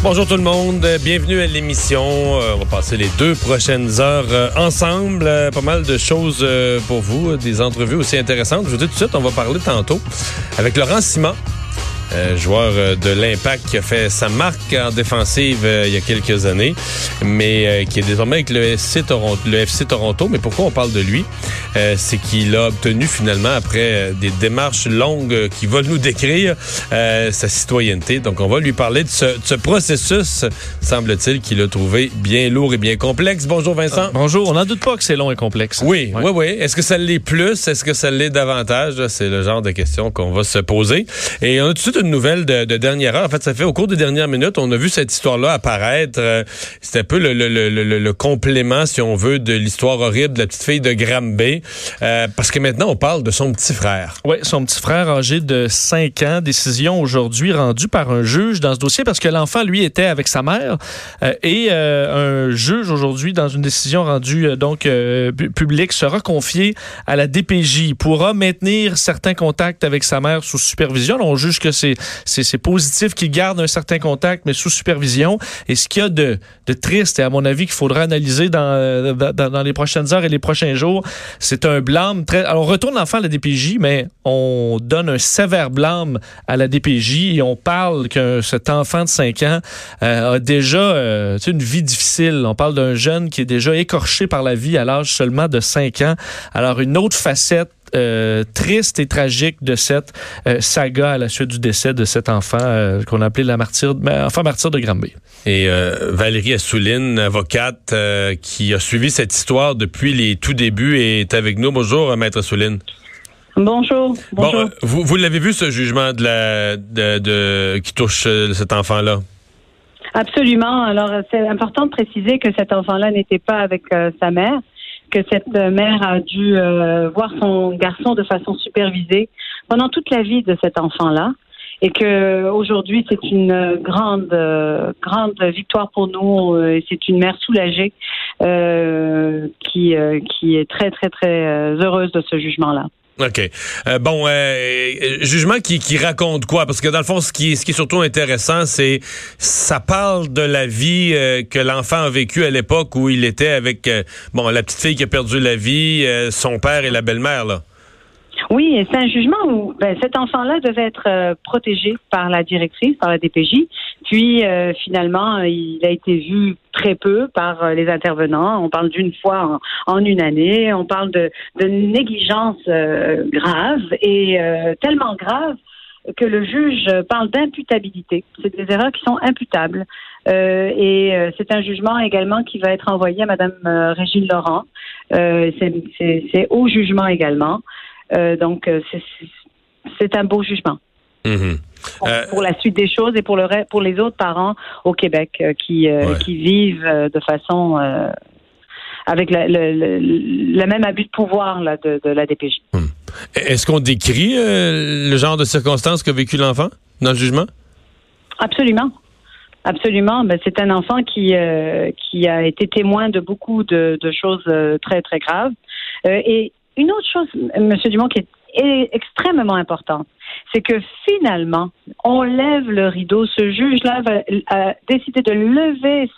Bonjour tout le monde, bienvenue à l'émission. Euh, on va passer les deux prochaines heures euh, ensemble. Euh, pas mal de choses pour vous, des entrevues aussi intéressantes. Je vous dis tout de suite, on va parler tantôt avec Laurent Simon. Euh, joueur euh, de l'Impact qui a fait sa marque en défensive euh, il y a quelques années, mais qui est désormais avec le FC Toronto. Le FC Toronto. Mais pourquoi on parle de lui? C'est qu'il a obtenu finalement après des démarches longues qui veulent nous décrire sa citoyenneté. Donc on va lui parler de ce, de ce processus, semble-t-il, qu'il a trouvé bien lourd et bien complexe. Bonjour Vincent. bonjour. On n'en doute pas que c'est long et complexe. Oui, oui, oui. Est-ce que ça l'est plus? Est-ce que ça l'est davantage? C'est le genre de questions qu'on va se poser. Et on a tout de suite une nouvelle de, dernière heure. En fait, ça fait au cours des dernières minutes, on a vu cette histoire-là apparaître. Euh, C'était un peu le, complément, si on veut, de l'histoire horrible de la petite fille de Granby. Euh, parce que maintenant, on parle de son petit frère. Oui, son petit frère âgé de 5 ans. Décision aujourd'hui rendue par un juge dans ce dossier parce que l'enfant, lui, était avec sa mère. Euh, et un juge aujourd'hui, dans une décision rendue donc publique, sera confié à la DPJ. Il pourra maintenir certains contacts avec sa mère sous supervision. On juge que c'est c'est positif qu'il garde un certain contact, mais sous supervision. Et ce qu'il y a de, triste, et à mon avis qu'il faudra analyser dans, les prochaines heures et les prochains jours, c'est un blâme très... Alors, on retourne l'enfant à la DPJ, mais on donne un sévère blâme à la DPJ et on parle que cet enfant de 5 ans euh, a déjà euh, une vie difficile. On parle d'un jeune qui est déjà écorché par la vie à l'âge seulement de 5 ans. Alors, une autre facette euh, triste et tragique de cette euh, saga à la suite du décès de cet enfant euh, qu'on appelait la martyre, ben, enfant martyr de Granby. Et Valérie Assouline, avocate qui a suivi cette histoire depuis les tout débuts, est avec nous. Bonjour, maître Assouline. Bonjour. Bonjour. vous, vous l'avez vu ce jugement de la de, de qui touche cet enfant-là? Absolument. Alors, c'est important de préciser que cet enfant-là n'était pas avec sa mère que cette mère a dû euh, voir son garçon de façon supervisée pendant toute la vie de cet enfant-là et que aujourd'hui c'est une grande grande victoire pour nous euh, et c'est une mère soulagée euh, qui qui est très très très heureuse de ce jugement-là. OK. Euh, bon, euh, jugement qui, qui, raconte quoi? Parce que dans le fond, ce qui, ce qui est surtout intéressant, c'est ça parle de la vie euh, que l'enfant a vécue à l'époque où il était avec bon la petite fille qui a perdu la vie, son père et la belle-mère, là. Oui, c'est un jugement où ben, cet enfant-là devait être protégé par la directrice, par la DPJ. Puis finalement, il a été vu très peu par euh, les intervenants. On parle d'une fois en, une année. On parle de, négligence euh, grave et euh, tellement grave que le juge parle d'imputabilité. C'est des erreurs qui sont imputables. et c'est un jugement également qui va être envoyé à Madame Régine Laurent. c'est au jugement également. Donc, c'est un beau jugement. Mm-hmm. Euh, pour, la suite des choses et pour le pour les autres parents au Québec euh, qui euh, qui vivent de façon avec la, le, même abus de pouvoir là, de, la DPJ. Hmm. Est-ce qu'on décrit le genre de circonstances qu'a vécu l'enfant dans le jugement? Absolument. Absolument. Ben, c'est un enfant qui, qui a été témoin de beaucoup de, de choses très, très graves. et une autre chose, M. Dumont, qui est extrêmement importante, c'est que finalement, on lève le rideau. Ce juge-là a décidé de lever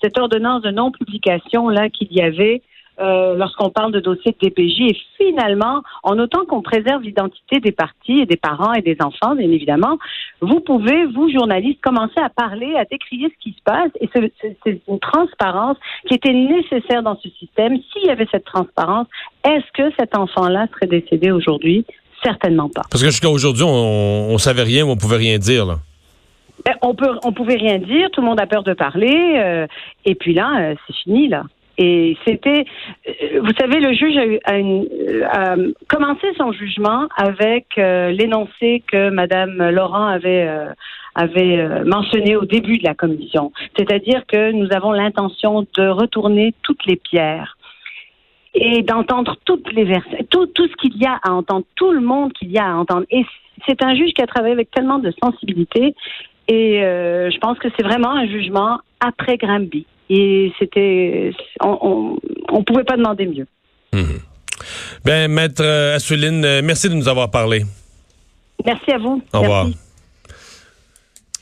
cette ordonnance de non-publication là qu'il y avait euh, lorsqu'on parle de dossier de DPJ. Et finalement, en autant qu'on préserve l'identité des partis et des parents et des enfants, bien évidemment, vous pouvez, vous, journalistes, commencer à parler, à décrire ce qui se passe. Et c'est une transparence qui était nécessaire dans ce système. S'il y avait cette transparence, est-ce que cet enfant-là serait décédé aujourd'hui? Certainement pas. Parce que jusqu'à aujourd'hui, on, on savait rien ou on pouvait rien dire, là. Ben, on peut, on pouvait rien dire. Tout le monde a peur de parler. Euh, et puis là, euh, c'est fini là. Et c'était, euh, vous savez, le juge a, commencé son jugement avec l'énoncé que Madame Laurent avait avait mentionné au début de la commission, c'est-à-dire que nous avons l'intention de retourner toutes les pierres et d'entendre toutes les versions, tout, ce qu'il y a à entendre, tout le monde qu'il y a à entendre. Et c'est un juge qui a travaillé avec tellement de sensibilité et euh, je pense que c'est vraiment un jugement après Granby. Et c'était, on, on, pouvait pas demander mieux. Mmh. Ben, maître euh, Assouline, euh, merci de nous avoir parlé. Merci à vous. Au revoir.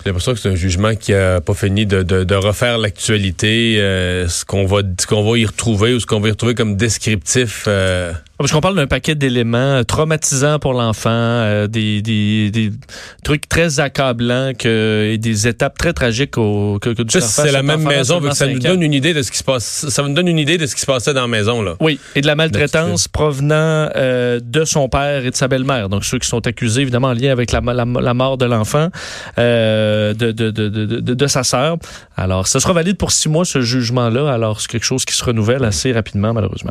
J'ai l'impression que c'est un jugement qui a pas fini de, de, de refaire l'actualité, euh, ce qu'on va ce qu'on va y retrouver ou ce qu'on va y retrouver comme descriptif. Euh, parce qu'on parle d'un paquet d'éléments traumatisants pour l'enfant, euh, des, des, des, trucs très accablants que, et des étapes très tragiques au, que, que C'est la même maison, que ça nous donne une idée de ce qui se passe. Ça nous donne une idée de ce qui se passait dans la maison là. Oui, et de la maltraitance provenant euh, de son père et de sa belle-mère. Donc ceux qui sont accusés évidemment en lien avec la, la, la mort de l'enfant, euh, de, de, de, de, de sa sœur. Alors, ce sera valide pour six mois ce jugement-là. Alors c'est quelque chose qui se renouvelle assez rapidement malheureusement.